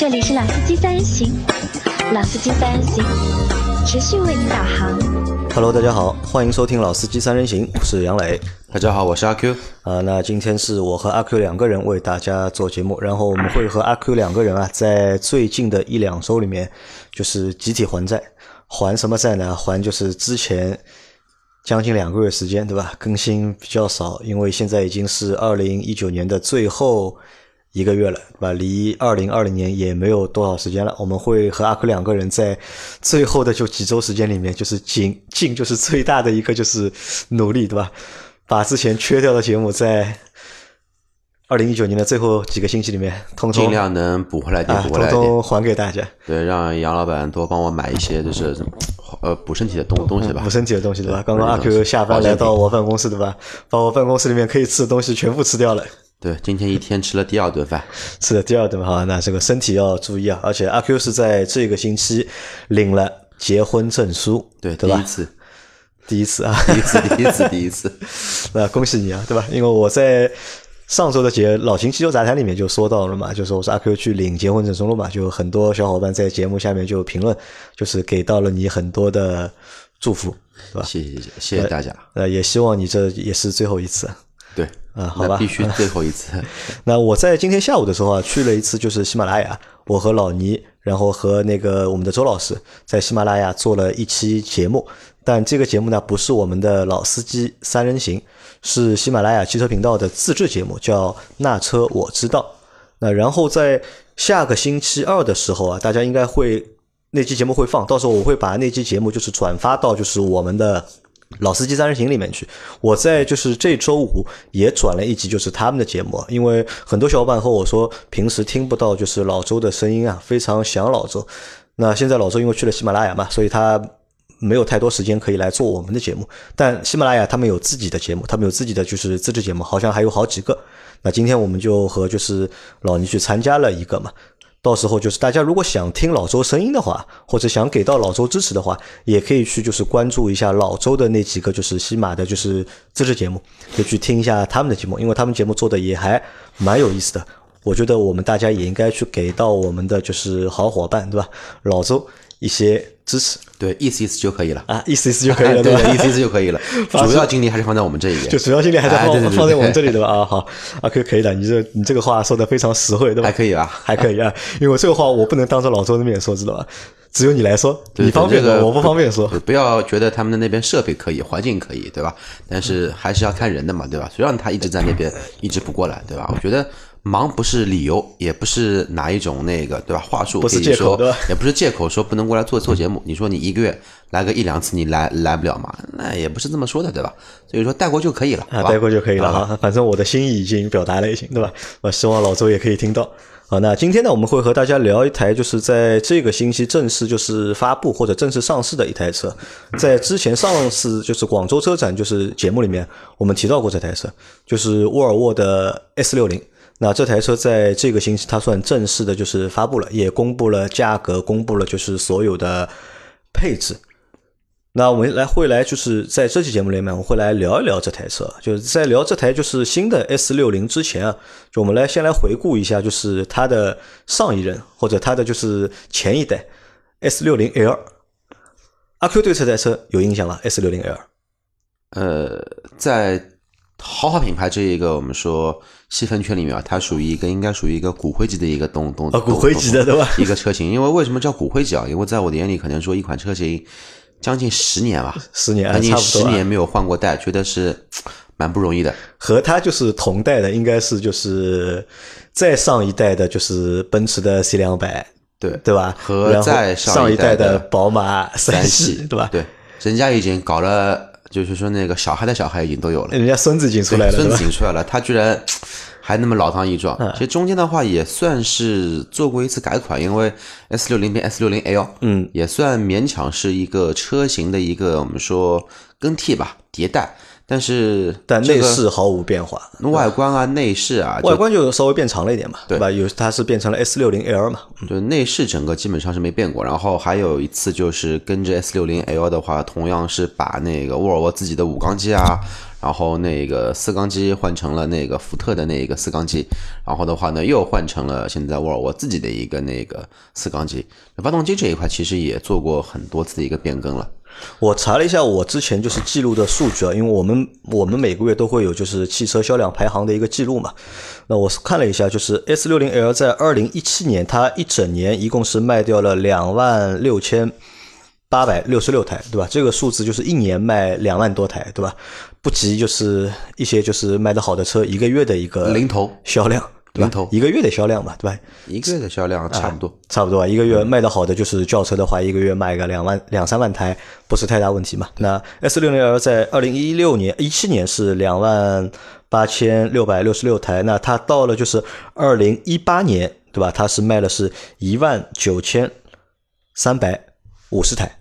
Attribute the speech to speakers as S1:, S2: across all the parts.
S1: 这里是老司机三人行，老司机三人行，持续为您导航。
S2: Hello，大家好，欢迎收听《老司机三人行》，我是杨磊。
S3: 大家好，我是阿 Q。
S2: 啊，那今天是我和阿 Q 两个人为大家做节目，然后我们会和阿 Q 两个人啊，在最近的一两周里面，就是集体还债。还什么债呢？还就是之前将近两个月时间，对吧？更新比较少，因为现在已经是二零一九年的最后一个月了，对吧？离二零二零年也没有多少时间了。我们会和阿 Q 两个人在最后的就几周时间里面，就是尽尽就是最大的一个就是努力，对吧？把之前缺掉的节目在二零一九年的最后几个星期里面，通通
S3: 尽量能补回来点，
S2: 啊，
S3: 补回来点。
S2: 通通还给大家。
S3: 对，让杨老板多帮我买一些，就是呃补身体的东东西吧
S2: 补。身体的东西对吧？刚刚阿 Q 下班来到我办公室对吧？把我办公室里面可以吃的东西全部吃掉了。
S3: 对，今天一天吃了第二顿饭，
S2: 是的，第二顿哈，那这个身体要注意啊！而且阿 Q 是在这个星期领了结婚证书，
S3: 对，
S2: 对吧？
S3: 第一次，
S2: 第一次啊，
S3: 第一次，第一次，第一次。
S2: 那恭喜你啊，对吧？因为我在上周的节老秦汽车杂谈里面就说到了嘛，就说我是阿 Q 去领结婚证书了嘛，就很多小伙伴在节目下面就评论，就是给到了你很多的祝福，对吧？
S3: 谢谢谢谢大家。
S2: 呃，也希望你这也是最后一次。
S3: 对，
S2: 啊好吧
S3: 必须最后一次。
S2: 那我在今天下午的时候啊，去了一次就是喜马拉雅，我和老倪，然后和那个我们的周老师在喜马拉雅做了一期节目，但这个节目呢不是我们的老司机三人行，是喜马拉雅汽车频道的自制节目，叫《那车我知道》。那然后在下个星期二的时候啊，大家应该会那期节目会放，到时候我会把那期节目就是转发到就是我们的老司机三人行里面去。我在就是这周五也转了一集，就是他们的节目，因为很多小伙伴和我说平时听不到就是老周的声音啊，非常想老周。那现在老周因为去了喜马拉雅嘛，所以他没有太多时间可以来做我们的节目。但喜马拉雅他们有自己的节目，他们有自己的就是自制节目，好像还有好几个。那今天我们就和就是老倪去参加了一个嘛，到时候就是大家如果想听老周声音的话，或者想给到老周支持的话，也可以去就是关注一下老周的那几个就是西马的就是自制节目，就去听一下他们的节目，因为他们节目做的也还蛮有意思的。我觉得我们大家也应该去给到我们的就是好伙伴，对吧？老周一些支持
S3: 对，意思意思就可以了。
S2: 啊，意思意思就可以了，吧？
S3: 对意思意思就可以了。主要精力还是放在我们这一边，
S2: 就主要精力还是放、放在我们这里对吧？啊，好，啊，可以可以的，你这你这个话说的非常实惠，对吧？
S3: 还可以啊
S2: 还可以啊，因为这个话我不能当着老周的面说，知道吧？只有你来说，
S3: 对
S2: 你方便说，我不方便说。
S3: 不要觉得他们的那边设备可以，环境可以，对吧？但是还是要看人的嘛，对吧？谁让他一直在那边一直不过来，对吧？我觉得忙不是理由，也不是哪一种那个，对吧？话术
S2: 不是借口
S3: 也不是借口，说不能过来做做节目。你说你一个月来个一两次，你来来不了嘛？那也不是这么说的，对吧？所以说带过就可以了，
S2: 啊，带过就可以了
S3: 好吧
S2: 哈。反正我的心意已经表达了，已经对吧？我希望老周也可以听到。好，那今天呢，我们会和大家聊一台就是在这个星期正式就是发布或者正式上市的一台车。在之前上市就是广州车展就是节目里面，我们提到过这台车，就是沃尔沃的 S 六零。那这台车在这个星期它算正式的就是发布了，也公布了价格，公布了就是所有的配置。那我们来会来就是在这期节目里面，我们会来聊一聊这台车。就是在聊这台就是新的 S 六零之前啊，就我们来先来回顾一下，就是它的上一任或者它的就是前一代 S 六零 L。阿 Q 对这台车有印象吗？S 六零 L
S3: 呃，在豪华品牌这一个我们说细分圈里面啊，它属于一个应该属于一个骨灰级的一个东东
S2: 啊骨灰级的对吧
S3: 一个车型，因为为什么叫骨灰级啊？因为在我的眼里，可能说一款车型将近十年吧，
S2: 十年啊
S3: 将近
S2: 差不多啊
S3: 十年没有换过代，觉得是蛮不容易的。
S2: 和它就是同代的，应该是就是再上一代的，就是奔驰的 C 两百，
S3: 对
S2: 对吧？
S3: 和再
S2: 上一代
S3: 一的
S2: 宝马
S3: 三，
S2: 系，对吧？
S3: 对，人家已经搞了，就是说那个小孩的小孩已经都有了。
S2: 人家孙子已经出来了，
S3: 孙？子已经出来了，他居然 还那么老当益壮。
S2: 嗯
S3: 其实中间的话也算是做过一次改款，因为 S 六零变 S 六零 L，
S2: 嗯，
S3: 也算勉强是一个车型的一个我们说更替吧，迭代。但是
S2: 但
S3: 这个
S2: 内饰毫无变化，
S3: 外观啊、内饰啊，
S2: 外观就稍微变长了一点嘛，对吧？有它是变成了 S 六零 L 嘛，
S3: 对内饰整个基本上是没变过，然后还有一次就是跟着 S 六零 L 的话，同样是把那个沃尔沃自己的五缸机啊，然后那个四缸机换成了那个福特的那个四缸机，然后的话呢又换成了现在沃尔沃自己的一个那个四缸机。发动机这一块其实也做过很多次的一个变更了。
S2: 我查了一下，我之前就是记录的数据啊，因为我们我们每个月都会有就是汽车销量排行的一个记录嘛。那我看了一下，就是 S 六零 L 在二零一七年，它一整年一共是卖掉了两万六千八百六十六台，对吧？这个数字就是一年卖两万多台，对吧？不及就是一些就是卖的好的车一个月的一个
S3: 零头
S2: 销量。
S3: 零头
S2: 一个月的销量嘛，对吧？
S3: 一个月的销量差不多，
S2: 差不多。一个月卖的好的就是轿车的话，一个月卖个两万两三万台，不是太大问题嘛。那 S 六零 L 在二零一六年、一七年是两万八千六百六十六台，那它到了就是二零一八年，对吧？它是卖的是一万九千三百五十台，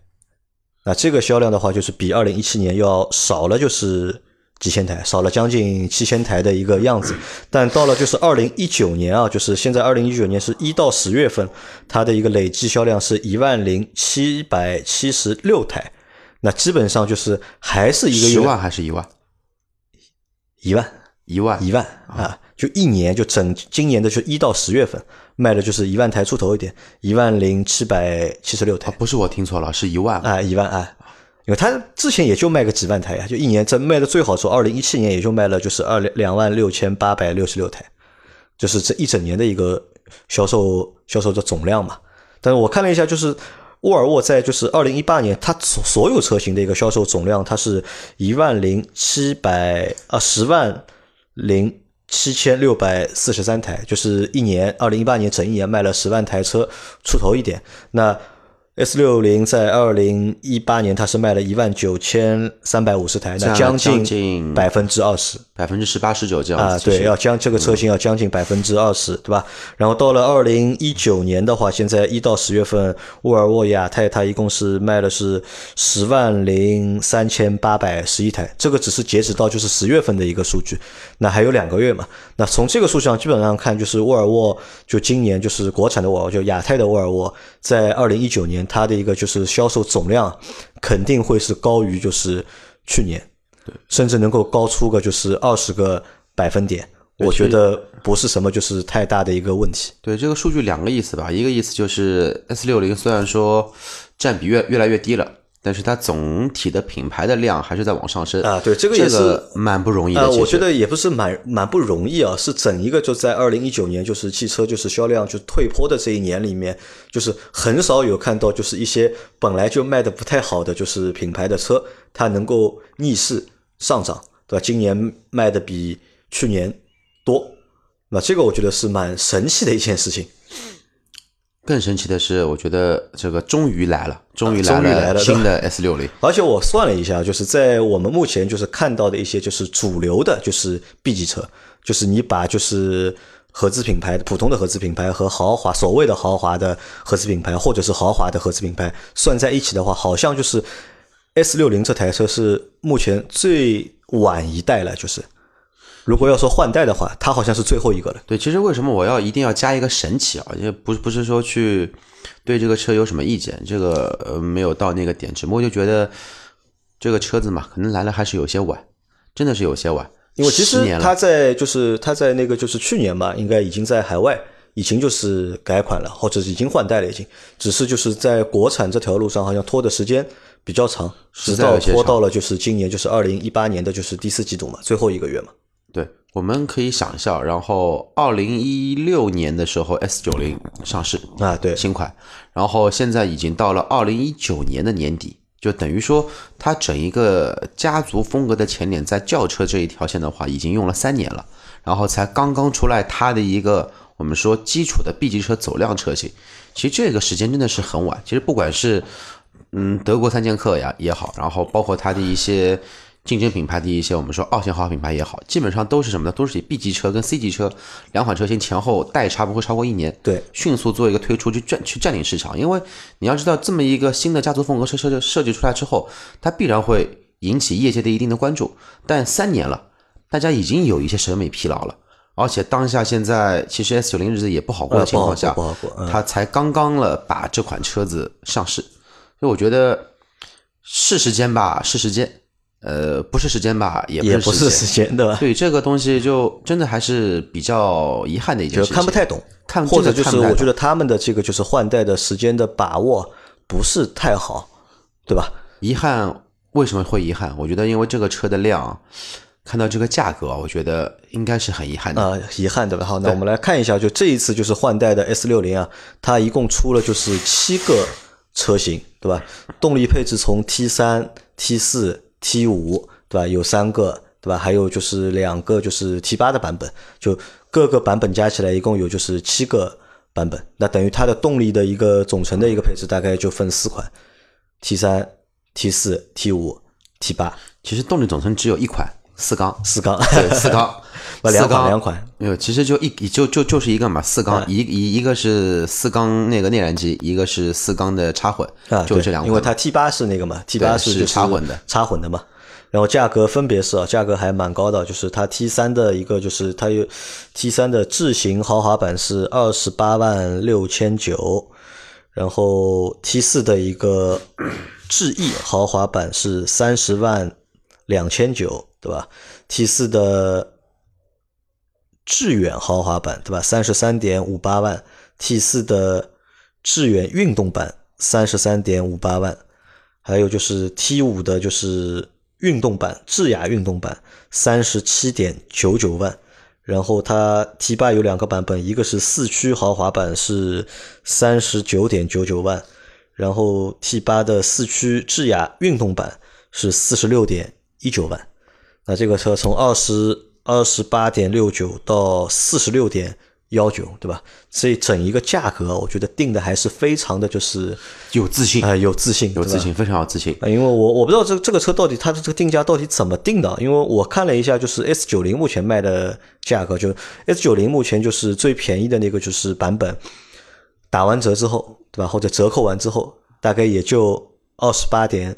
S2: 那这个销量的话，就是比二零一七年要少了，就是。几千台少了将近七千台的一个样子，但到了就是二零一九年啊，就是现在二零一九年是一到十月份，它的一个累计销量是一万零七百七十六台，那基本上就是还是一个月
S3: 十万还是一万？
S2: 一万
S3: 一万
S2: 一万啊！就一年就整今年的就一到十月份卖的就是一万台出头一点，一万零七百七十六台，
S3: 不是我听错了，是一万
S2: 啊，一万啊。因为他之前也就卖个几万台呀，就一年这卖的最好时候，二零一七年也就卖了就是二两两万六千八百六十六台，就是这一整年的一个销售销售的总量嘛。但是我看了一下，就是沃尔沃在就是二零一八年，它所所有车型的一个销售总量，它是一万零七百啊十万零七千六百四十三台，就是一年二零一八年整一年卖了十万台车出头一点。那 S 六零在二零一八年，它是卖了一万九千三百五十台，那将近百分之二十，
S3: 百分之十八十九这样
S2: 啊，对，要将这个车型要将近百分之二十，对吧？然后到了二零一九年的话，现在一到十月份，沃尔沃亚太它一共是卖的是十万零三千八百十一台，这个只是截止到就是十月份的一个数据，那还有两个月嘛？那从这个数据上基本上看，就是沃尔沃就今年就是国产的沃尔沃，就亚太的沃尔沃，在二零一九年。它的一个就是销售总量肯定会是高于就是去年，甚至能够高出个就是二十个百分点。我觉得不是什么就是太大的一个问题。
S3: 对这个数据两个意思吧，一个意思就是 S 六零虽然说占比越越来越低了。但是它总体的品牌的量还是在往上升
S2: 啊，对，这个也是
S3: 蛮不容易的。
S2: 呃，我觉得也不是蛮蛮不容易啊，是整一个就在二零一九年，就是汽车就是销量就退坡的这一年里面，就是很少有看到就是一些本来就卖的不太好的就是品牌的车，它能够逆势上涨，对吧？今年卖的比去年多，那这个我觉得是蛮神奇的一件事情。
S3: 更神奇的是，我觉得这个终于来了，终于来了新的 S 六零。
S2: 而且我算了一下，就是在我们目前就是看到的一些就是主流的，就是 B 级车，就是你把就是合资品牌、普通的合资品牌和豪华所谓的豪华的合资品牌，或者是豪华的合资品牌算在一起的话，好像就是 S 六零这台车是目前最晚一代了，就是。如果要说换代的话，它好像是最后一个了。
S3: 对，其实为什么我要一定要加一个神奇啊？因为不不是说去对这个车有什么意见，这个呃没有到那个点，只不过就觉得这个车子嘛，可能来了还是有些晚，真的是有些晚。
S2: 因为其实它在就是它在那个就是去年嘛，应该已经在海外已经就是改款了，或者已经换代了，已经只是就是在国产这条路上好像拖的时间比较长，直到拖到了就是今年就是二零一八年的就是第四季度嘛，最后一个月嘛。
S3: 对，我们可以想象，然后二零一六年的时候，S 九零上市
S2: 啊，对，
S3: 新款，然后现在已经到了二零一九年的年底，就等于说它整一个家族风格的前脸在轿车这一条线的话，已经用了三年了，然后才刚刚出来它的一个我们说基础的 B 级车走量车型，其实这个时间真的是很晚。其实不管是嗯德国三剑客呀也好，然后包括它的一些。竞争品牌的一些，我们说二线豪华品牌也好，基本上都是什么呢？都是以 B 级车跟 C 级车两款车型前后代差不会超过一年，
S2: 对，
S3: 迅速做一个推出去占去占领市场。因为你要知道，这么一个新的家族风格车设设计出来之后，它必然会引起业界的一定的关注。但三年了，大家已经有一些审美疲劳了，而且当下现在其实 S 九零日子也不好过的情况下，它才刚刚了把这款车子上市，所以我觉得是时间吧，是时间。呃，不是时间吧，也
S2: 也不是
S3: 时
S2: 时间，对吧？
S3: 对这个东西就真的还是比较遗憾的一件
S2: 就
S3: 事情，
S2: 看不太懂，
S3: 看
S2: 或者就是我觉得他们的这个就是换代的时间的把握不是太好，对吧？
S3: 遗憾为什么会遗憾？我觉得因为这个车的量，看到这个价格，我觉得应该是很遗憾的。
S2: 啊、遗憾对吧？好，那我们来看一下，就这一次就是换代的 S 六零啊，它一共出了就是七个车型，对吧？动力配置从 T 三、T 四、T 五，对吧？有三个，对吧？还有就是两个就是 T 八的版本，就各个版本加起来一共有就是七个版本，那等于它的动力的一个总成的一个配置大概就分四款。：T 三、T 四、T 五、T 八。
S3: 其实动力总成只有一款四缸，
S2: 四缸，
S3: 对，四缸，
S2: 不两款两款，
S3: 没有，其实就一就就就是一个嘛，四缸，一一一个是四缸那个内燃机，一个是四缸的插混，就这两款。
S2: 因为它 T 八是那个嘛，T 八
S3: 是插混的，
S2: 插混的嘛。然后价格分别是啊，价格还蛮高的，就是它 T 三的一个就是它有 T 三的智行豪华版是二十八万六千九，然后 T 四的一个智逸豪华版是三十万两千九，对吧？T 四的致远豪华版，对吧？三十三点五八万，T 四的致远运动版三十三点五八万，还有就是 T 五的就是运动版智雅运动版三十七点九九万，然后它 T 八有两个版本，一个是四驱豪华版是三十九点九九万，然后 T 八的四驱智雅运动版是四十六点一九万。那这个车从二十二十八点六九到四十六点幺九，对吧？这整一个价格，我觉得定的还是非常的就是
S3: 有自信，
S2: 呃有自信，
S3: 有自信，非常有自信。
S2: 啊，因为我我不知道这这个车到底它的这个定价到底怎么定的，因为我看了一下，就是 S 九零目前卖的价格，就 S 九零目前就是最便宜的那个就是版本，打完折之后，对吧？或者折扣完之后，大概也就二十八点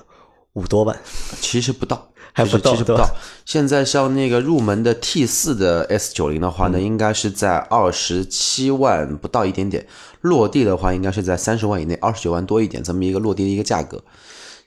S2: 五多万。
S3: 其实不到，
S2: 还不到
S3: 其实不到。现在像那个入门的 T 四的 S 九零的话呢，
S2: 嗯
S3: 应该是在二十七万不到一点点，落地的话应该是在三十万以内，二十九万多一点，这么一个落地的一个价格。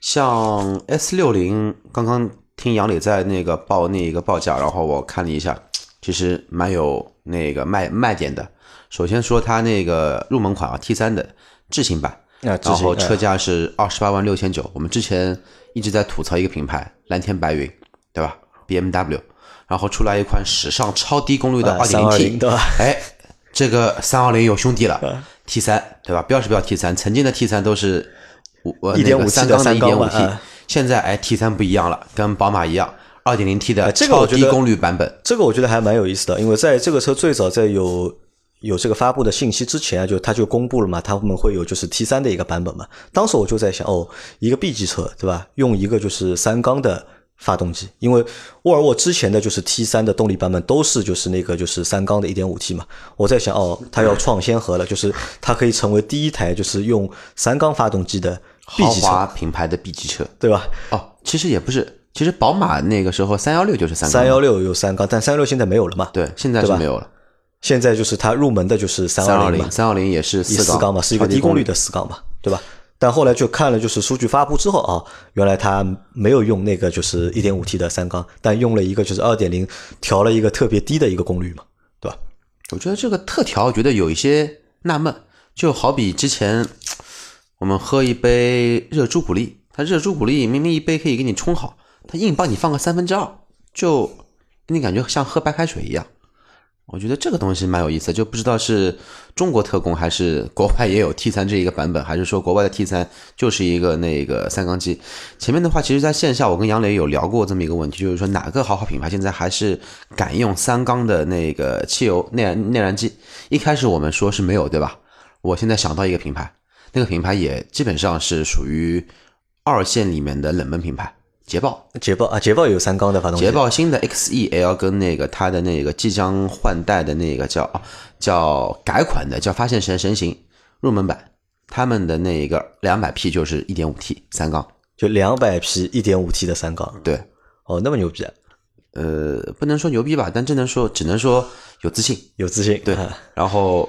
S3: 像 S 六零，刚刚听杨磊在那个报那个报价，然后我看了一下，其实蛮有那个卖卖点的。首先说它那个入门款啊，T 三的智行版，然后车价是二十八万六千九。我们之前一直在吐槽一个品牌蓝天白云，对吧？BMW，然后出来一款史上超低功率的
S2: 啊
S3: 二点零
S2: T，320 对吧
S3: 哎，这个三二零有兄弟了，T 三对吧？标是标 T 三，曾经的 T 三都是五呃
S2: 1.5
S3: 那个
S2: T
S3: 三缸的一点五
S2: 版
S3: T，
S2: 啊
S3: 现在哎 T 三不一样了，跟宝马一样，二点零 T 的超低功率版本。
S2: 这个我觉得还蛮有意思的，因为在这个车最早在有有这个发布的信息之前啊，就他就公布了嘛，他们会有就是 T 三的一个版本嘛。当时我就在想，哦，一个 B 级车对吧？用一个就是三缸的发动机，因为沃尔沃之前的就是 T 三的动力版本都是就是那个就是三缸的 1.5T 嘛。我在想，哦，它要创先河了，就是它可以成为第一台就是用三缸发动机的 B
S3: 豪
S2: 级车，
S3: 华品牌的 B 级车
S2: 对吧？
S3: 哦，其实也不是，其实宝马那个时候三幺六就是三
S2: 三幺六有三缸，但三幺六现在没有了嘛？
S3: 对，现在是没有了。
S2: 现在就是它入门的就是三
S3: 三二零，三二零也是
S2: 以四
S3: 缸
S2: 缸嘛，是一个
S3: 低功率
S2: 低功率的四缸嘛，对吧？但后来就看了，就是数据发布之后啊，原来它没有用那个就是一点五 T 的三缸，但用了一个就是二点零，调了一个特别低的一个功率嘛，对吧？
S3: 我觉得这个特调，我觉得有一些纳闷，就好比之前我们喝一杯热朱古力，它热朱古力明明一杯可以给你冲好，它硬帮你放个三分之二，就给你感觉像喝白开水一样。我觉得这个东西蛮有意思，就不知道是中国特供还是国外也有 T 三这一个版本，还是说国外的 T 三就是一个那个三缸机。前面的话，其实在线下我跟杨磊有聊过这么一个问题，就是说哪个豪华品牌现在还是敢用三缸的那个汽油内燃内燃机？一开始我们说是没有，对吧？我现在想到一个品牌，那个品牌也基本上是属于二线里面的冷门品牌，捷豹。
S2: 捷豹啊，捷豹也有三缸的发动机，
S3: 捷豹新的 XEL 跟那个它的那个即将换代的那个叫叫改款的叫发现神神行入门版，他们的那个两百匹就是一点五 T 三缸，
S2: 就两百匹一点五 T 的三缸，
S3: 对，
S2: 哦，那么牛逼啊，
S3: 呃，不能说牛逼吧，但只能说只能说有自信，
S2: 有自信，
S3: 对
S2: 啊。
S3: 然后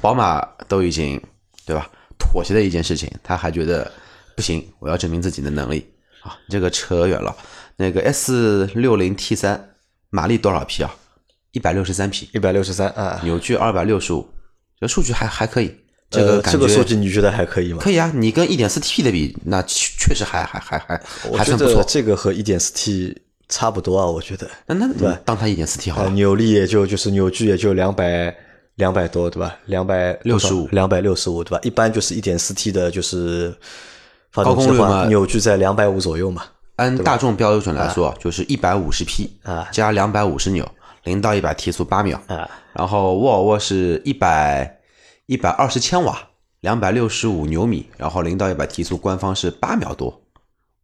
S3: 宝马都已经对吧妥协的一件事情，他还觉得不行，我要证明自己的能力。啊，这个扯远了。那个 S 六零 T 三马力多少匹啊？一百六十三匹，
S2: 一百六十三啊，
S3: 扭矩二百六十五，这数据还还可以。这
S2: 呃
S3: 个感觉
S2: 这个数据你觉得还可以吗？
S3: 可以啊，你跟一点四 T 的比，那确确实还还还还还算不错。
S2: 这个和一点四 T 差不多啊，我觉得。
S3: 那那你当它一点四 T 好
S2: 呃，
S3: 了。
S2: 扭力也就就是扭矩也就两百两百多，对吧？两百
S3: 六十五
S2: 两百六十五，对吧？一般就是一点四 T 的，就是发动机的话，
S3: 高功率嘛
S2: 扭矩在两百五左右嘛。
S3: 按大众标准来说，就是一百五十匹
S2: 啊
S3: 加两百五十扭，零到一百提速八秒。
S2: 啊，
S3: 然后沃尔沃是一百一百二十千瓦，两百六十五牛米，然后零到一百提速官方是八秒多，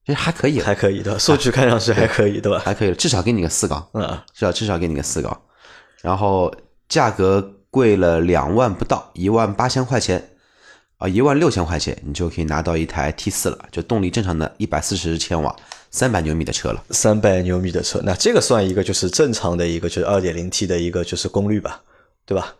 S3: 其实还可以，
S2: 还可以的，数据看上去还可以，对吧？
S3: 还可以，至少给你个四缸，
S2: 嗯，
S3: 至少至少给你个四缸，然后价格贵了两万不到，一万八千块钱。啊，一万六千块钱，你就可以拿到一台 T 四了，就动力正常的一百四十千瓦、三百牛米的车了。
S2: 三百牛米的车，那这个算一个就是正常的一个就是二点零 T 的一个就是功率吧，对吧？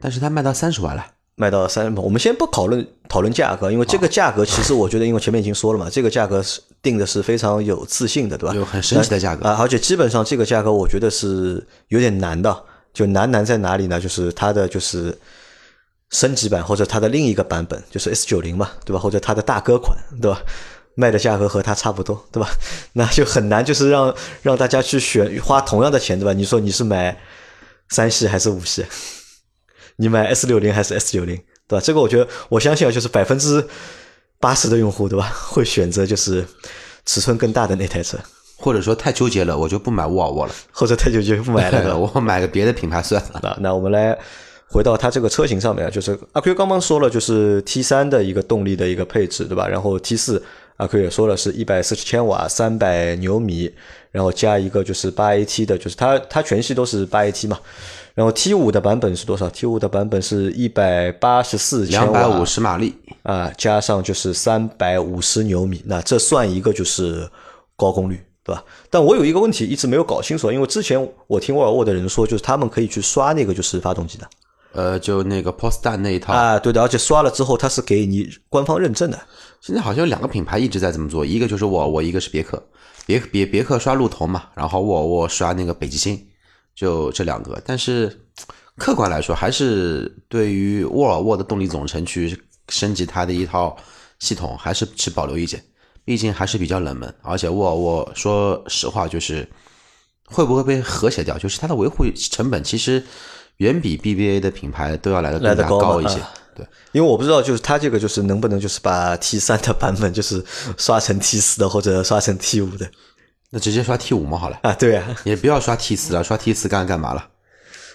S3: 但是它卖到三十万了，
S2: 卖到三，我们先不讨论讨论价格，因为这个价格其实我觉得，因为前面已经说了嘛，这个价格是定的是非常有自信的，对吧？
S3: 有很神奇的价格
S2: 啊，而且基本上这个价格我觉得是有点难的，就难难在哪里呢？就是它的就是升级版或者它的另一个版本，就是 S 九零嘛，对吧？或者它的大哥款，对吧？卖的价格和它差不多，对吧？那就很难，就是让让大家去选花同样的钱，对吧？你说你是买三系还是五系？你买 S 六零还是 S 九零，对吧？这个我觉得我相信啊，就是百分之八十的用户，对吧？会选择就是尺寸更大的那台车，
S3: 或者说太纠结了，我就不买沃尔沃了，
S2: 或者太纠结不买了，对吧？
S3: 我买个别的品牌算了。
S2: 那那我们来回到它这个车型上面啊，就是阿 Q 刚刚说了，就是 T 三的一个动力的一个配置，对吧？然后 T 四阿 Q 也说了是一百四十千瓦，三百牛米，然后加一个就是八 AT 的，就是它它全系都是八 AT 嘛。然后 T 五的版本是多少？T 五的版本是一百八十四千瓦，
S3: 两百五十马力，
S2: 啊，加上就是三百五十牛米，那这算一个就是高功率，对吧？但我有一个问题一直没有搞清楚，因为之前我听沃尔沃的人说，就是他们可以去刷那个就是发动机的
S3: 呃，就那个 Polestar 那一套，
S2: 啊，对的，而且刷了之后它是给你官方认证的
S3: 现在好像有两个品牌一直在这么做，一个就是沃尔沃，一个是别克。别别别克刷路头嘛，然后沃尔沃刷那个北极星，就这两个。但是客观来说，还是对于沃尔沃的动力总成去升级它的一套系统，还是持保留意见。毕竟还是比较冷门，而且沃尔沃说实话就是会不会被和谐掉，就是它的维护成本其实远比 BBA 的品牌都要来的更加
S2: 来得高
S3: 一些。
S2: 啊
S3: 对，
S2: 因为我不知道就是它这个就是能不能就是把 T 三的版本就是刷成 T 四的或者刷成 T 五的
S3: 那直接刷 T 五嘛好了，
S2: 啊，对啊，
S3: 也不要刷 T 四了，刷 T 四干干嘛了？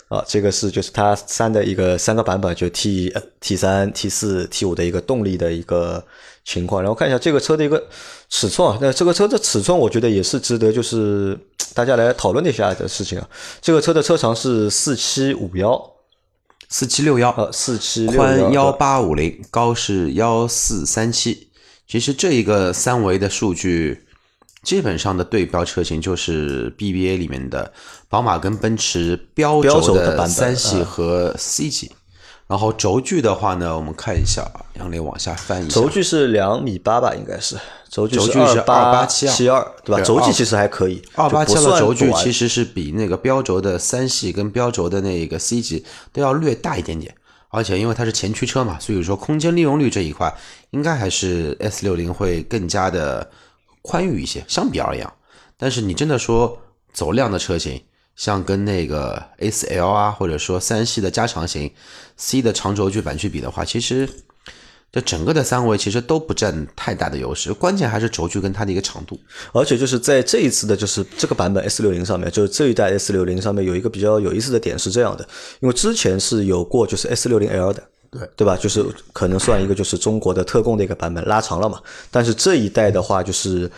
S2: 啊，这个是就是它三的一个三个版本，就 T 呃 T 三、T 四、T 五的一个动力的一个情况。然后看一下这个车的一个尺寸啊，那这个车的尺寸我觉得也是值得就是大家来讨论一下的事情啊。这个车的车长是四七五幺，
S3: 四七六幺，
S2: 呃，四七六
S3: 宽幺
S2: 幺
S3: 八五零，高是幺四三七。其实这一个三维的数据，基本上的对标车型就是 BBA 里面的宝马跟奔驰标
S2: 标
S3: 轴
S2: 轴的版本
S3: 三系
S2: 嗯
S3: 和 C 级。然后轴距的话呢，我们看一下啊，杨磊往下翻一下，
S2: 轴距是两米八吧，应该是轴距
S3: 是
S2: 八
S3: 2872
S2: 七二，对吧？轴距其实还可以，
S3: 二八七
S2: 二
S3: 的轴距其实是比那个标轴的三系跟标轴的那个 C 级都要略大一点点，而且因为它是前驱车嘛，所以说空间利用率这一块应该还是 S 六零会更加的宽裕一些，相比而言。但是你真的说走量的车型，像跟那个 S L 啊，或者说三系的加长型 C 的长轴距版去比的话，其实这整个的三维其实都不占太大的优势，关键还是轴距跟它的一个长度。
S2: 而且就是在这一次的，就是这个版本 S 六零上面，就是这一代 S 六零上面有一个比较有意思的点是这样的，因为之前是有过就是 S 六零 L 的，
S3: 对
S2: 对吧？就是可能算一个就是中国的特供的一个版本，拉长了嘛。但是这一代的话，就是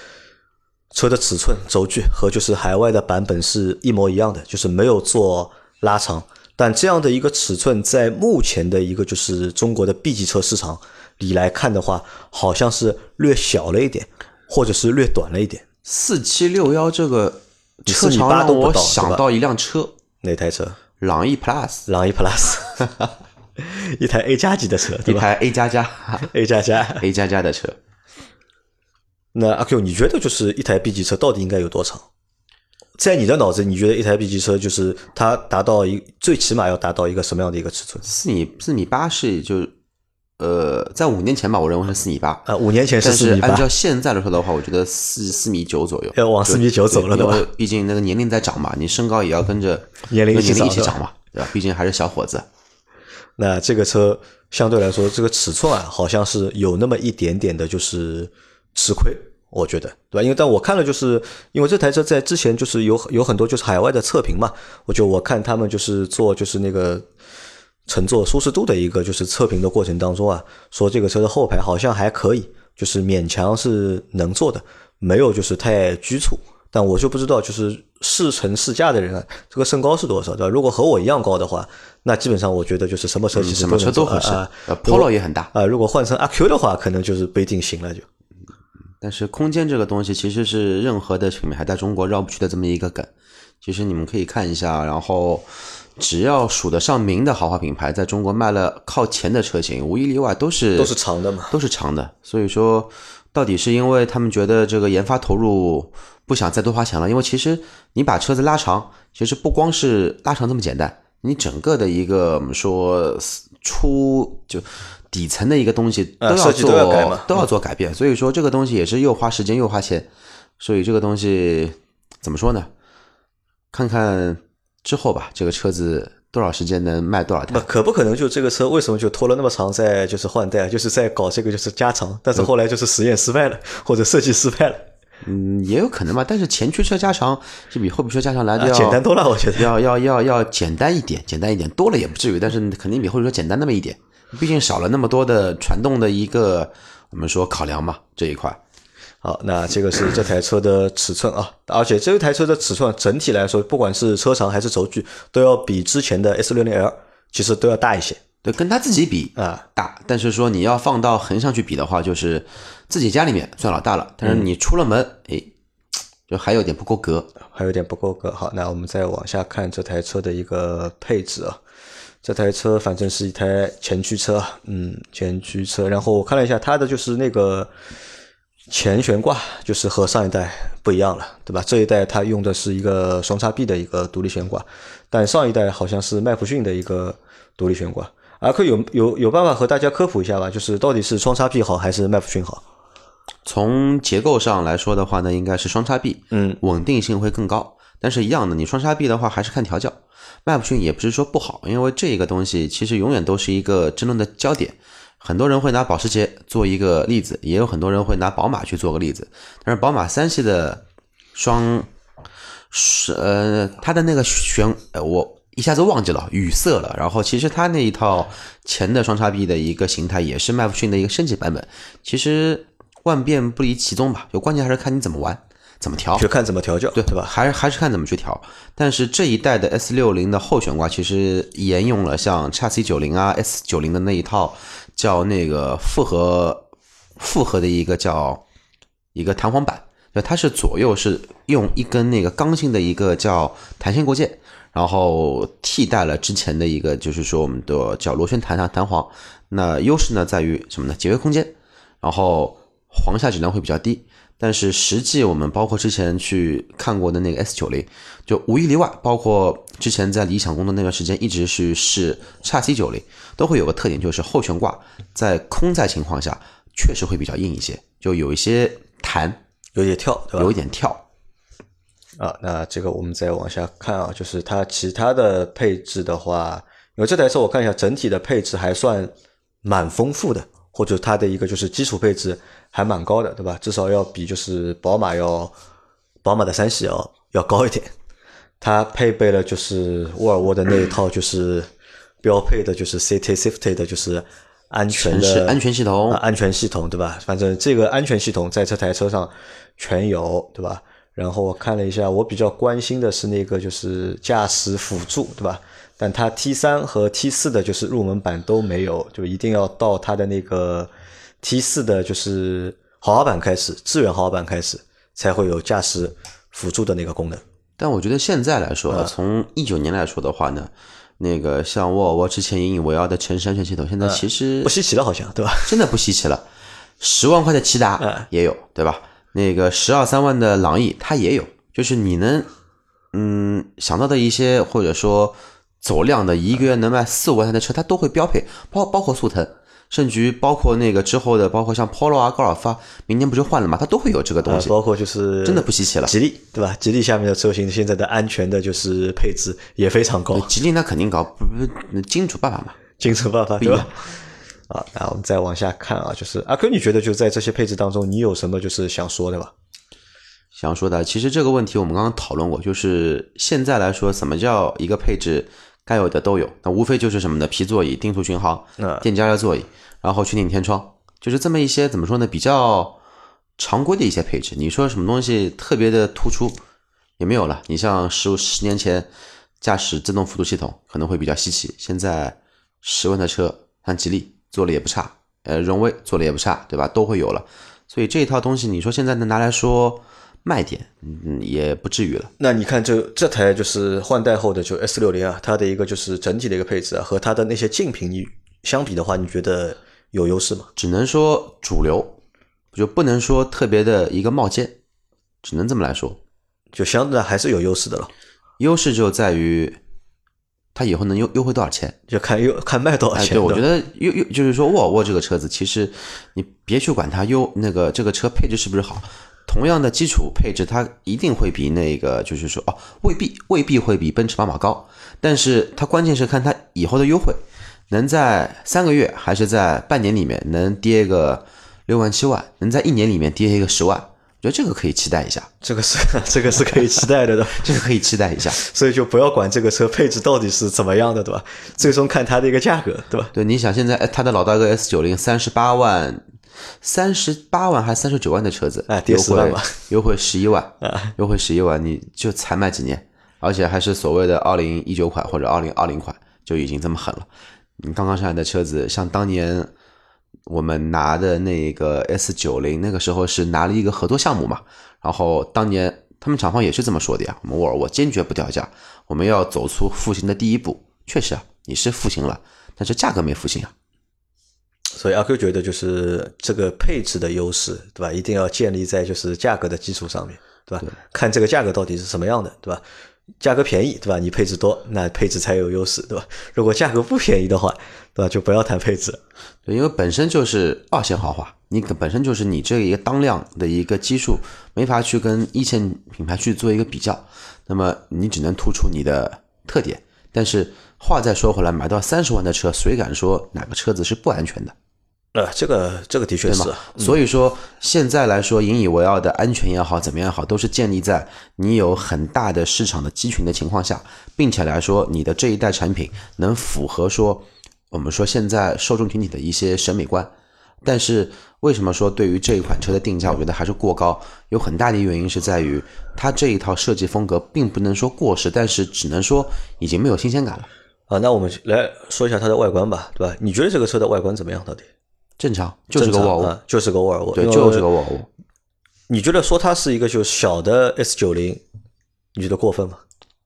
S2: 车的尺寸、轴距和就是海外的版本是一模一样的，就是没有做拉长。但这样的一个尺寸，在目前的一个就是中国的 B 级车市场里来看的话，好像是略小了一点，或者是略短了一点。
S3: 四七六幺这个
S2: 4米
S3: 车长让我想到一辆车，
S2: 哪台车？
S3: 朗逸 Plus，
S2: 朗逸 Plus，一台 A 加级的车，
S3: 一台 A 加加？
S2: A 加加
S3: ，A 加加的车。
S2: 那阿 Q，你觉得就是一台 B 级车到底应该有多长？在你的脑子，你觉得一台 B 级车就是它达到一最起码要达到一个什么样的一个尺寸？
S3: 四米四米八是就呃，在五年前吧，我认为是四米八。
S2: 呃，五年前
S3: 是
S2: 四米八
S3: 是按，照现在来说的话，我觉得四四米九左右，
S2: 要往四米九走了对吧
S3: 对因为毕竟那个年龄在长嘛，你身高也要跟着
S2: 年龄一起
S3: 跟年龄一起
S2: 长
S3: 长嘛，对吧？毕竟还是小伙子。
S2: 那这个车相对来说，这个尺寸啊，好像是有那么一点点的，就是吃亏，我觉得，对吧？因为但我看了，就是因为这台车在之前就是有有很多就是海外的测评嘛，我就我看他们就是做就是那个乘坐舒适度的一个就是测评的过程当中啊，说这个车的后排好像还可以，就是勉强是能坐的，没有就是太拘促。但我就不知道，就是试乘试驾的人啊，这个身高是多少，对吧？如果和我一样高的话，那基本上我觉得就是什么车其实
S3: 什么车都合适
S2: 啊。
S3: ，Polo 也很大，
S2: 啊，如果换成阿 Q 的话，可能就是不一定行了就。
S3: 但是空间这个东西其实是任何的品牌在中国绕不去的这么一个梗。其实你们可以看一下，然后只要数得上名的豪华品牌，在中国卖了靠前的车型，无一例外都是
S2: 都是长的嘛
S3: 都是长的。所以说，到底是因为他们觉得这个研发投入不想再多花钱了？因为其实你把车子拉长，其实不光是拉长这么简单，你整个的一个我们说出就底层的一个东西都要做
S2: 都要改嘛
S3: 都要做改变。所以说这个东西也是又花时间又花钱。所以这个东西怎么说呢？看看之后吧，这个车子多少时间能卖多少台
S2: 不？可不可能就这个车为什么就拖了那么长，在就是换代，就是在搞这个就是加长，但是后来就是实验失败了，或者设计失败了，
S3: 嗯，也有可能吧。但是前驱车加长是比后驱车加长来的
S2: 啊
S3: 要、
S2: 简单多了，我觉得。
S3: 要要要要简单一点，简单一点，多了也不至于，但是肯定比后驱车简单那么一点。毕竟少了那么多的传动的一个我们说考量嘛，这一块。
S2: 好，那这个是这台车的尺寸啊，而且这台车的尺寸整体来说，不管是车长还是轴距，都要比之前的 S 六零 L 其实都要大一些
S3: 对，跟它自己比
S2: 啊。
S3: 大，但是说你要放到横向去比的话，就是自己家里面算老大了，但是你出了门，哎、就还有点不够格。
S2: 还有点不够格。好，那我们再往下看这台车的一个配置啊。这台车反正是一台前驱车，嗯，前驱车。然后我看了一下它的就是那个前悬挂，就是和上一代不一样了，对吧？这一代它用的是一个双叉臂的一个独立悬挂，但上一代好像是麦弗逊的一个独立悬挂。阿克有有有办法和大家科普一下吧？就是到底是双叉臂好还是麦弗逊好？
S3: 从结构上来说的话呢，应该是双叉臂，
S2: 嗯，
S3: 稳定性会更高。但是，一样的，你双叉臂的话还是看调教。麦弗逊也不是说不好，因为这个东西其实永远都是一个争论的焦点。很多人会拿保时捷做一个例子，也有很多人会拿宝马去做个例子。但是宝马三系的双，是呃，它的那个悬，呃，我一下子忘记了，语塞了。然后其实它那一套前的双叉臂的一个形态，也是麦弗逊的一个升级版本。其实万变不离其宗吧，就关键还是看你怎么玩，怎么调。
S2: 就看怎么调教，
S3: 对
S2: 对吧？
S3: 还是还是看怎么去调。但是这一代的 S 六零的后悬挂其实沿用了像 x C 九零啊、S 九零的那一套叫那个复合复合的一个叫一个弹簧板，就它是左右是用一根那个刚性的一个叫弹性构件，然后替代了之前的一个就是说我们的叫螺旋弹弹弹簧。那优势呢在于什么呢？节约空间，然后簧下质量会比较低。但是实际我们包括之前去看过的那个 S 九零，就无一例外，包括之前在理想工作那段时间一直是试叉 C 九零，都会有个特点，就是后悬挂在空载情况下确实会比较硬一些，就有一些弹，
S2: 有点跳，对吧？
S3: 有一点跳。
S2: 啊，那这个我们再往下看啊，就是它其他的配置的话，因为这台车我看一下整体的配置还算蛮丰富的，或者它的一个就是基础配置还蛮高的，对吧？至少要比就是宝马要宝马的三系要要高一点。它配备了就是沃尔沃的那一套就是标配的，就是 City Safety 的，就是安全的
S3: 安全系统
S2: 啊安全系统，对吧？反正这个安全系统在这台车上全有，对吧？然后我看了一下，我比较关心的是那个就是驾驶辅助，对吧？但它 T 三和 T 四的就是入门版都没有，就一定要到它的那个 T 四的就是豪华版开始，支援豪华版开始才会有驾驶辅助的那个功能。
S3: 但我觉得现在来说，从一九年来说的话呢，那个像沃尔沃之前引以为傲的城市安全系统，现在其实
S2: 不稀奇了，好像对吧？
S3: 真的不稀奇了。十万块的骐达也有，对吧？那个十二三万的朗逸它也有，就是你能嗯想到的一些或者说走量的一个月能卖四五万台的车，它都会标配，包包括速腾，甚至于包括那个之后的，包括像 Polo 啊、高尔夫啊，明年不就换了嘛，它都会有这个东西。
S2: 啊包括就是
S3: 真的不稀奇了
S2: 吉利对吧？吉利下面的车型现在的安全的就是配置也非常高，
S3: 吉利那肯定高，不不金主爸爸嘛，
S2: 精神办法
S3: 不一样
S2: 对吧？啊，那我们再往下看啊，就是阿哥，你觉得就在这些配置当中，你有什么就是想说的吧？
S3: 想说的，其实这个问题我们刚刚讨论过，就是现在来说，什么叫一个配置该有的都有？那无非就是什么呢？皮座椅、定速巡航
S2: 嗯、
S3: 电加热座椅，然后全景天窗，就是这么一些怎么说呢？比较常规的一些配置。你说什么东西特别的突出也没有了。你像十十年前驾驶自动辅助系统可能会比较稀奇，现在十万的车，像吉利做的也不差，呃，荣威做的也不差，对吧？都会有了。所以这一套东西，你说现在能拿来说卖点，嗯，也不至于了。
S2: 那你看这这台就是换代后的就 S 六零啊，它的一个就是整体的一个配置啊，和它的那些竞品你相比的话，你觉得有优势吗？
S3: 只能说主流，就不能说特别的一个冒尖，只能这么来说。
S2: 就相对还是有优势的了，
S3: 优势就在于它以后能优优惠多少钱。
S2: 就看优看卖多少
S3: 哎，
S2: 钱。
S3: 对，我觉
S2: 得
S3: 得优优就是说沃尔沃这个车子，其实你别去管它优那个这个车配置是不是好，同样的基础配置，它一定会比那个就是说哦，未必未必会比奔驰、宝马高，但是它关键是看它以后的优惠，能在三个月还是在半年里面能跌个六万七万，能在一年里面跌一个十万，我觉得这个可以期待一下，
S2: 这个是这个是可以期待的，对吧？
S3: 这个可以期待一下。
S2: 所以就不要管这个车配置到底是怎么样的，对吧？最终看它的一个价格，对吧？
S3: 对，你想现在哎它的老大哥 S 九零三十八万，三十八万还是三十九万的车子，
S2: 哎跌
S3: 优
S2: 10万
S3: 惠
S2: 吧
S3: 优惠十一万，
S2: 啊
S3: 优惠十一万，你就才卖几年，而且还是所谓的二零一九款或者二零二零款，就已经这么狠了。你刚刚上来的车子，像当年我们拿的那个 S 九零，那个时候是拿了一个合作项目嘛，然后当年他们厂方也是这么说的呀，我们沃尔沃坚决不掉价，我们要走出复兴的第一步。确实啊，你是复兴了，但是价格没复兴啊。
S2: 所以阿 Q 觉得就是这个配置的优势，对吧？一定要建立在就是价格的基础上面，对吧？看这个价格到底是什么样的，对吧？价格便宜，对吧？你配置多，那配置才有优势，对吧？如果价格不便宜的话，对吧？就不要谈配置。
S3: 对，因为本身就是二线豪华，你本身就是你这一个当量的一个基数，没法去跟一线品牌去做一个比较，那么你只能突出你的特点。但是话再说回来，买到三十万的车，谁敢说哪个车子是不安全的？
S2: 呃，这个这个的确是？
S3: 所以说现在来说，引以为傲的安全也好，怎么样也好，都是建立在你有很大的市场的基群的情况下，并且来说你的这一代产品能符合说我们说现在受众群体的一些审美观。但是为什么说对于这一款车的定价，我觉得还是过高？有很大的原因是在于它这一套设计风格并不能说过时，但是只能说已经没有新鲜感了。
S2: 啊，那我们来说一下它的外观吧，对吧？你觉得这个车的外观怎么样？到底
S3: 正常，就是个沃尔沃，
S2: 啊就是个沃尔沃，
S3: 对，就是个沃尔沃。
S2: 你觉得说它是一个就小的 S 九零，你觉得过分吗？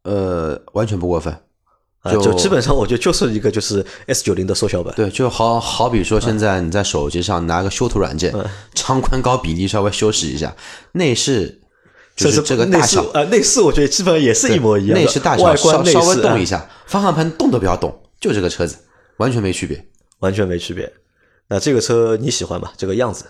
S3: 呃，完全不过分。
S2: 啊，
S3: 就
S2: 就基本上我觉得就是一个就是 S 九零的缩小版。
S3: 对，就好好比说，现在你在手机上拿个修图软件，长宽高比例稍微修饰一下，内饰就是这个大小，
S2: 饰啊，内饰我觉得基本上也是一模一样的。
S3: 内饰大小
S2: 外观
S3: 稍稍微动一下，方向盘动都不要动，就这个车子完全没区别。
S2: 完全没区别。那这个车你喜欢吗？这个样子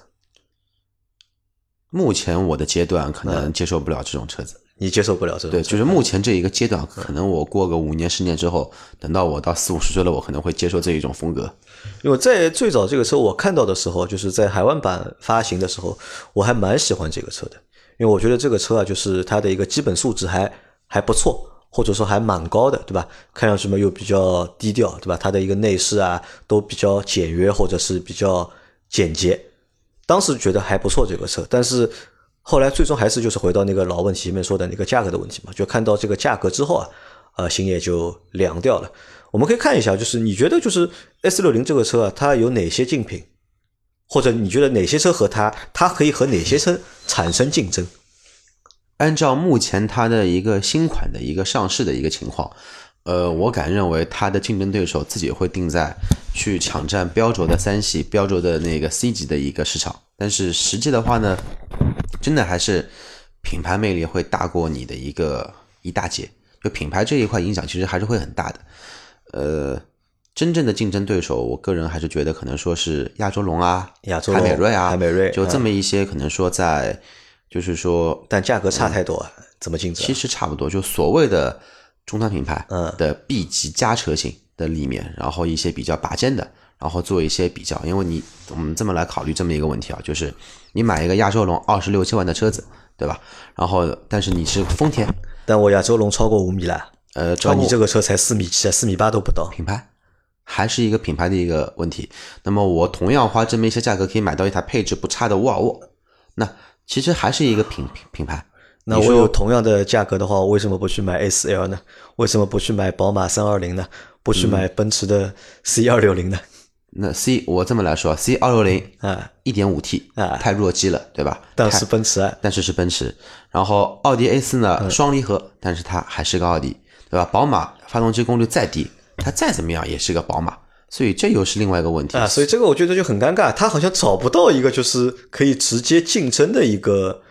S3: 目前我的阶段可能接受不了这种车子，
S2: 你接受不了这种
S3: 对，就是目前这一个阶段，可能我过个五年、十年之后，等到我到四五十岁了，我可能会接受这一种风格。
S2: 因为在最早这个车我看到的时候，就是在海湾版发行的时候，我还蛮喜欢这个车的，因为我觉得这个车啊，就是它的一个基本素质还还不错，或者说还蛮高的，对吧？看上去嘛又比较低调，对吧？它的一个内饰啊都比较简约，或者是比较简洁。当时觉得还不错这个车，但是后来最终还是就是回到那个老问题，前面说的那个价格的问题嘛，就看到这个价格之后啊，呃，心也就凉掉了。我们可以看一下，就是你觉得就是 S 六零这个车啊，它有哪些竞品，或者你觉得哪些车和它，它可以和哪些车产生竞争？
S3: 按照目前它的一个新款的一个上市的一个情况，呃，我敢认为它的竞争对手自己会定在去抢占标轴的三系、标轴的那个 C 级的一个市场。但是实际的话呢，真的还是品牌魅力会大过你的一个一大截。就品牌这一块影响其实还是会很大的。呃，真正的竞争对手，我个人还是觉得可能说是亚洲龙啊、
S2: 亚洲
S3: 凯美瑞啊、
S2: 凯美瑞
S3: 就这么一些，可能说在就是说，
S2: 但价格差太多，怎么竞争？
S3: 其实差不多，就所谓的中端品牌
S2: 嗯
S3: 的 B 级加车型的里面，然后一些比较拔尖的，然后做一些比较。因为你我们这么来考虑这么一个问题啊，就是你买一个亚洲龙二十六七万的车子，对吧？然后但是你是丰田，
S2: 但我亚洲龙超过五米了，
S3: 呃，
S2: 啊，
S3: 超
S2: 你这个车才四米七，四米八都不到。
S3: 品牌，还是一个品牌的一个问题。那么我同样花这么一些价格可以买到一台配置不差的沃尔沃，那其实还是一个品品品牌。
S2: 那我有同样的价格的话，我为什么不去买 S L 呢？为什么不去买宝马三二零呢？不去
S3: 嗯
S2: 买奔驰的 C 二六零呢？
S3: 那 C 我这么来说，C 二六零
S2: 啊，
S3: 一点五 T
S2: 啊
S3: 太弱鸡了，对吧？
S2: 但是奔驰啊，
S3: 但是是奔驰，然后奥迪 A 四呢双离合，但是它还是个奥迪，对吧？宝马发动机功率再低，它再怎么样也是个宝马，所以这又是另外一个问题
S2: 啊，所以这个我觉得就很尴尬，他好像找不到一个就是可以直接竞争的一个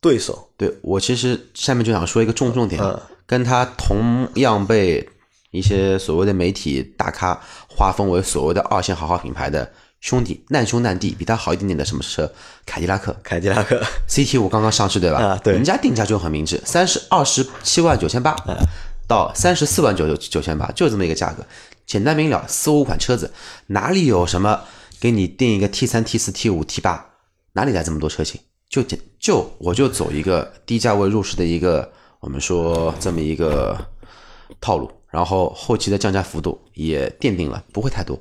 S2: 对手。
S3: 对我其实下面就想说一个重重点，跟它同样被一些所谓的媒体大咖划分为所谓的二线豪华品牌的兄弟难兄难弟，比它好一点点的什么车？凯迪拉克
S2: 凯迪拉克
S3: CT 五刚刚上市对吧？
S2: 啊对
S3: 人家定价就很明智，三十二十七万九千八到三十四万九九九千八，就这么一个价格，简单明了，四五款车子哪里有什么给你定一个 T 三 T 四 T 五 T 八，哪里来这么多车型？就简就我就走一个低价位入市的一个我们说这么一个套路，然后后期的降价幅度也奠定了，不会太多，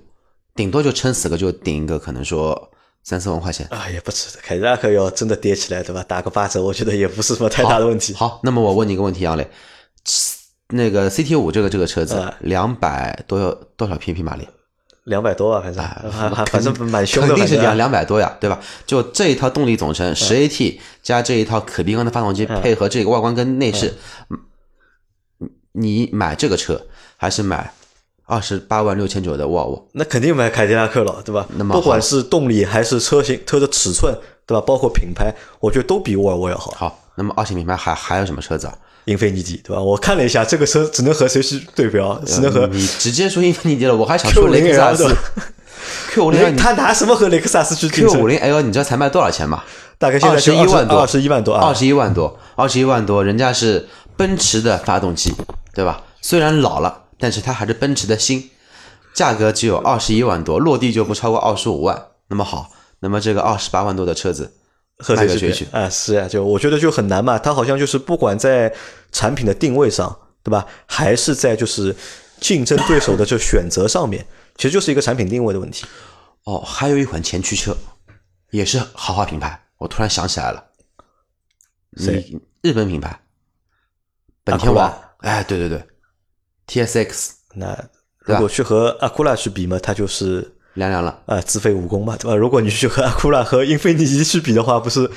S3: 顶多就撑死个就顶一个可能说三四万块钱。
S2: 啊，也不止，凯迪拉克要真的跌起来，对吧？打个八折，我觉得也不是什么太大的问题。
S3: 好，那么我问你一个问题，杨磊，那个 CT 五这个这个车子
S2: 啊
S3: 两百多有多少匹匹马力？
S2: 两百多啊，反正反正蛮凶的，
S3: 肯定是两两百多呀，对吧？就这一套动力总成十 AT 加这一套可变缸的发动机，配合这个外观跟内饰，嗯你买这个车还是买二十八万六千九的沃尔沃？
S2: 那肯定买凯迪拉克了，对吧？
S3: 那么
S2: 不管是动力还是车型、车的尺寸，对吧？包括品牌，我觉得都比沃尔沃要好。
S3: 好，那么二线品牌还还有什么车子啊？
S2: 英菲尼迪，对吧？我看了一下，这个车只能和谁去对标？只能和
S3: 呃你直接说英菲尼迪了，我还想说雷克萨斯。Q 五零
S2: 他拿什么和雷克萨斯去竞
S3: Q
S2: 争？
S3: 五零 L 你知道才卖多少钱吗？
S2: 大概现在
S3: 二十一万多，
S2: 二十一万多啊，
S3: 二十一万多，二十一万多，人家是奔驰的发动机，对吧？虽然老了，但是它还是奔驰的新，价格只有二十一万多，落地就不超过二十五万。那么好，那么这个二十八万多的车子
S2: 和谁去
S3: 卖给谁去？
S2: 比啊？是啊，就我觉得就很难嘛。它好像就是不管在产品的定位上，对吧？还是在就是竞争对手的这选择上面，其实就是一个产品定位的问题。
S3: 哦，还有一款前驱车，也是豪华品牌，我突然想起来了，
S2: 谁
S3: 你日本品牌，本田王，哎，对对对，T S X
S2: 那如果去和阿库拉去比嘛，它就是
S3: 凉凉了。
S2: 啊自废武功嘛，对吧？如果你去和阿库拉和英菲尼迪去比的话，不是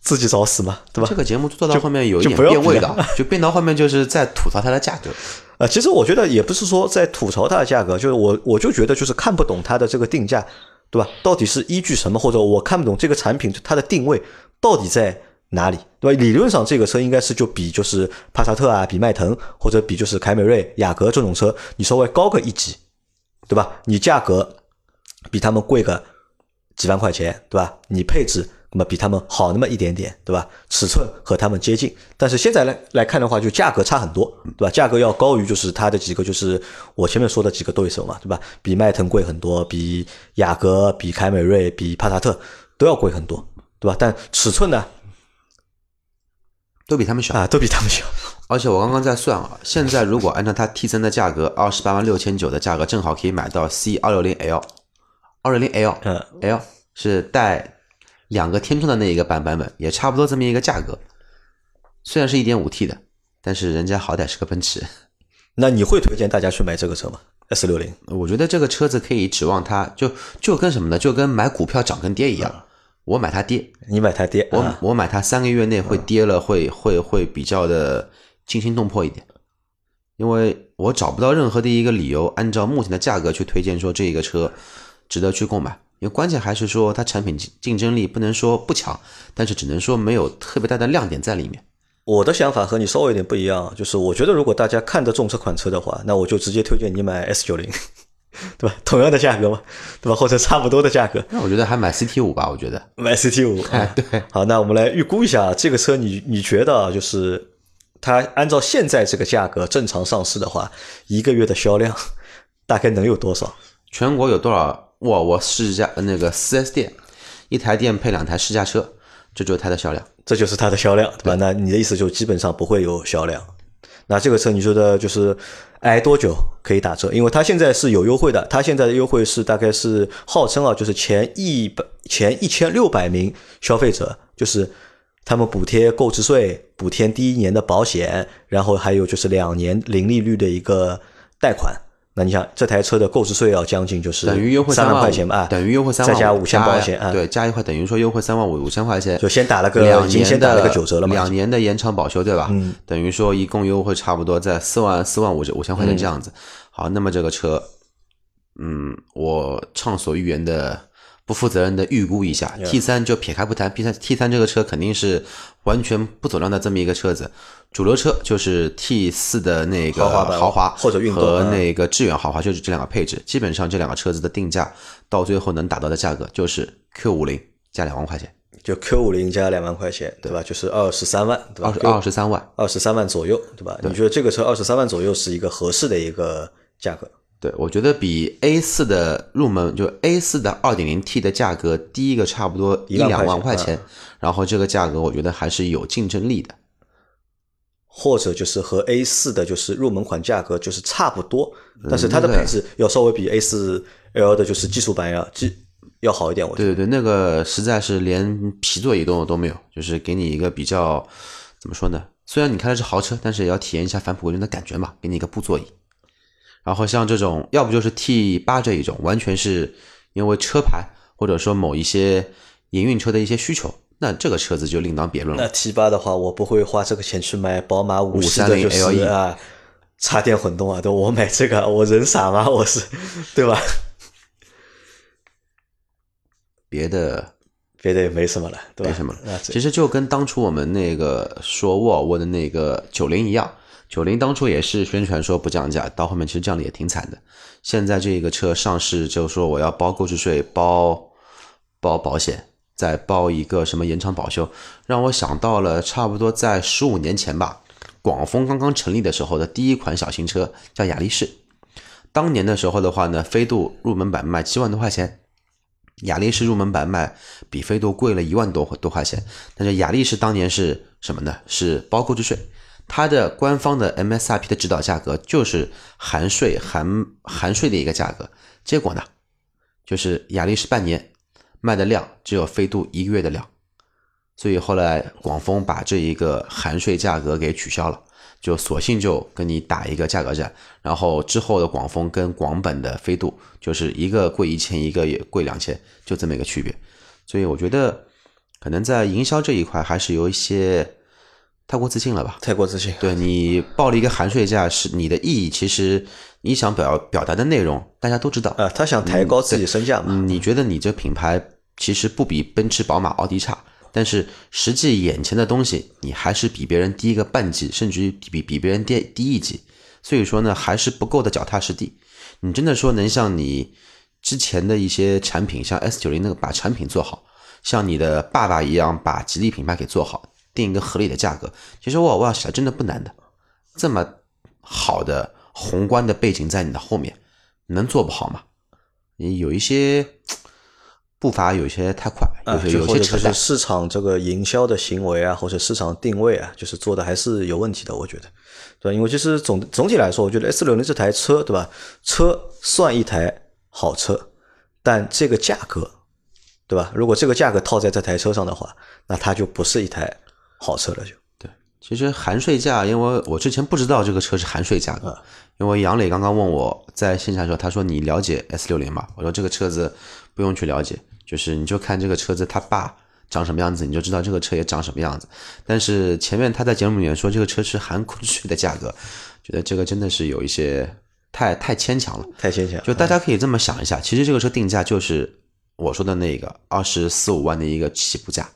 S2: 自己找死嘛，对吧
S3: 这？个节目做到后面有一点变味道，就变到后面就是在吐槽它的价格。
S2: 呃，其实我觉得也不是说在吐槽它的价格，就是我我就觉得就是看不懂它的这个定价，对吧？到底是依据什么，或者我看不懂这个产品它的定位到底在哪里，对吧？理论上这个车应该是就比就是帕萨特啊，比迈腾或者比就是凯美瑞、雅阁这种车，你稍微高个一级，对吧？你价格比他们贵个几万块钱，对吧？你配置那么比他们好那么一点点，对吧？尺寸和他们接近，但是现在来来看的话，就价格差很多，对吧？价格要高于就是它的几个就是我前面说的几个对手嘛，对吧？比迈腾贵很多，比雅阁、比凯美瑞、比帕萨特都要贵很多，对吧？但尺寸呢，
S3: 都比他们小。
S2: 啊，都比他们小。
S3: 而且我刚刚在算啊，现在如果按照它 T 三的价格，二十八万六千九的价格，正好可以买到 C 二六零 L，二六零 L，
S2: 嗯
S3: ，L 是带两个天窗的那一个版版本，也差不多这么一个价格。虽然是一点五 T 的，但是人家好歹是个奔驰，
S2: 那你会推荐大家去买这个车吗？S 六零？
S3: 我觉得这个车子可以指望它，就就跟什么呢？就跟买股票涨跟跌一样，我买它跌，
S2: 你买它跌，
S3: 我
S2: 啊。
S3: 我买它三个月内会跌了，会会会比较的惊心动魄一点，因为我找不到任何的一个理由，按照目前的价格去推荐说这个车值得去购买，因为关键还是说它产品竞竞争力不能说不强，但是只能说没有特别大的亮点在里面。
S2: 我的想法和你稍微有点不一样，就是我觉得如果大家看得中这款车的话，那我就直接推荐你买 S 九零，对吧？同样的价格嘛，对吧？或者差不多的价格，
S3: 那我觉得还买 CT 五吧，我觉得
S2: 买 CT 五。
S3: 哎，对，
S2: 好，那我们来预估一下这个车你，你觉得就是它按照现在这个价格正常上市的话，一个月的销量大概能有多少？
S3: 全国有多少沃尔沃试驾那个 4S 店，一台店配两台试驾车，这就是它的销量。
S2: 这就是它的销量，对吧？那你的意思就基本上不会有销量。那这个车你觉得就是挨多久可以打折？因为它现在是有优惠的，它现在的优惠是大概是号称啊，就是前一百前一千六百名消费者，就是他们补贴购置税、补贴第一年的保险，然后还有就是两年零利率的一个贷款。那你想这台车的购置税要将近就是
S3: 等于优惠
S2: 三
S3: 万
S2: 块钱吧？
S3: 等于优惠三万，
S2: 再加五千保险啊，
S3: 对，加一块等于说优惠三万五五千块钱，
S2: 就先打了个
S3: 两年
S2: 先打了个九折了嘛？
S3: 两年的延长保修，对吧？
S2: 嗯，
S3: 等于说一共优惠差不多在四万四万五五千块钱这样子。
S2: 嗯
S3: 好，那么这个车，嗯，我畅所欲言的。不负责任的预估一下，T 三就撇开不谈，T 三 T 三这个车肯定是完全不走量的这么一个车子，主流车就是 T 四的那个
S2: 豪华或者运动
S3: 和那个致远豪华，就是这两个配置，基本上这两个车子的定价到最后能达到的价格就是 Q 五零加两万块钱，
S2: 就 Q 五零加两万块钱，对吧？就是二十三万，对吧？
S3: 二十二十三万，
S2: 二十三万左右，对吧？你觉得这个车二十三万左右是一个合适的一个价格？
S3: 对，我觉得比 A 四的入门就 A 四的二点零 T 的价格低一个差不多一两万块钱，然后这个价格我觉得还是有竞争力的，
S2: 或者就是和 A 四的就是入门款价格就是差不多，但是它的配置要稍微比 A 四 L 的就是技术版要基要好一点。我觉
S3: 对对对，那个实在是连皮座椅都都没有，就是给你一个比较怎么说呢？虽然你开的是豪车，但是也要体验一下返璞归真的感觉嘛，给你一个布座椅。然后像这种，要不就是 T 八这一种，完全是因为车牌或者说某一些营运车的一些需求，那这个车子就另当别论了。
S2: 那 T 八的话，我不会花这个钱去买宝马五系的
S3: ，530
S2: 就是
S3: LE
S2: 啊，插电混动啊，对，我买这个，我人傻吗？我是，对吧？
S3: 别的
S2: 别的也没什么了，对吧？
S3: 没什么了其实就跟当初我们那个说沃尔沃的那个九零一样，九零当初也是宣传说不降价，到后面其实降的也挺惨的。现在这个车上市就说我要包购置税、包包保险，再包一个什么延长保修，让我想到了差不多在十五年前吧，广丰刚刚成立的时候的第一款小型车叫雅力士。当年的时候的话呢，飞度入门版卖七万多块钱，雅力士入门版卖比飞度贵了一万多多块钱，但是雅力士当年是什么呢？是包购置税，它的官方的 MSRP 的指导价格就是含税含含税的一个价格。结果呢，就是雅力士半年卖的量只有飞度一个月的量，所以后来广丰把这一个含税价格给取消了。就索性就跟你打一个价格战，然后之后的广丰跟广本的飞度就是一个贵一千，一个也贵两千，就这么一个区别。所以我觉得可能在营销这一块还是有一些太过自信了吧。
S2: 太过自信。
S3: 对你报了一个含税价，是你的意义，其实你想表表达的内容大家都知道
S2: 啊，他想抬高自己身价嘛。
S3: 嗯，你觉得你这品牌其实不比奔驰、宝马、奥迪差，但是实际眼前的东西，你还是比别人低一个半级，甚至于比比别人低低一级。所以说呢，还是不够的脚踏实地。你真的说能像你之前的一些产品，像 S 九零那个把产品做好，像你的爸爸一样把吉利品牌给做好，定一个合理的价格，其实沃尔沃起来真的不难的。这么好的宏观的背景在你的后面，能做不好吗？你有一些步伐有些太快，有些有些扯淡。
S2: 就是市场这个营销的行为啊，或者市场定位啊，就是做的还是有问题的，我觉得，对吧？因为其实总总体来说，我觉得 S 六零这台车，对吧？车算一台好车，但这个价格，对吧？如果这个价格套在这台车上的话，那它就不是一台好车了，就对
S3: 其实含税价，因为我之前不知道这个车是含税价
S2: 啊
S3: 格，因为杨磊刚刚问我在线下的时候，他说你了解 S 六零吗？我说这个车子不用去了解，就是你就看这个车子他爸长什么样子，你就知道这个车也长什么样子。但是前面他在节目里面说这个车是含税的价格，觉得这个真的是有一些太太牵强了。
S2: 太牵强。
S3: 就大家可以这么想一下，其实这个车定价就是我说的那个二十四五万的一个起步价，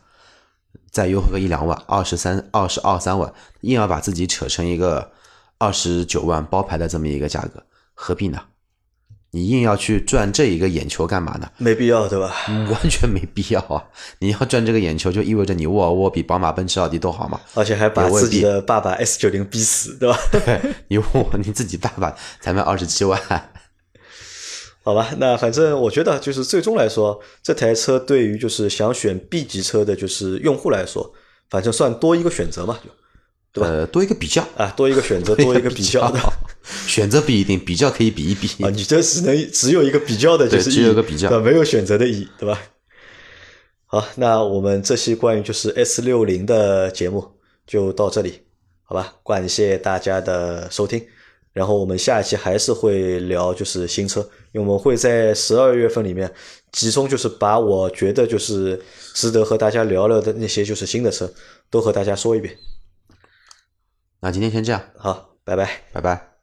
S3: 再优惠个一两万，二十三、二十二三万，硬要把自己扯成一个二十九万包牌的这么一个价格，何必呢？你硬要去赚这一个眼球干嘛呢？
S2: 没必要，对吧？
S3: 完全没必要啊！你要赚这个眼球，就意味着你沃尔沃比宝马、奔驰、奥迪都好嘛？
S2: 而且还把自己的爸爸 S 九零逼死，对吧？
S3: 对，你问我，你自己爸爸才卖二十七万，
S2: 好吧？那反正我觉得，就是最终来说，这台车对于就是想选 B 级车的，就是用户来说，反正算多一个选择嘛，就对吧？
S3: 呃，多一个比较
S2: 啊，多一个选择，多一个比较 的。
S3: 选择不一定，比较可以比一比
S2: 啊！你这只能只有一个比较的，就是
S3: 只有一个比较，
S2: 没有选择的意义，对吧？好，那我们这期关于就是 S 六零的节目就到这里，好吧？感谢大家的收听，然后我们下一期还是会聊就是新车，因为我们会在十二月份里面集中就是把我觉得就是值得和大家聊聊的那些就是新的车都和大家说一遍。
S3: 那今天先这样，
S2: 好，拜拜，
S3: 拜拜。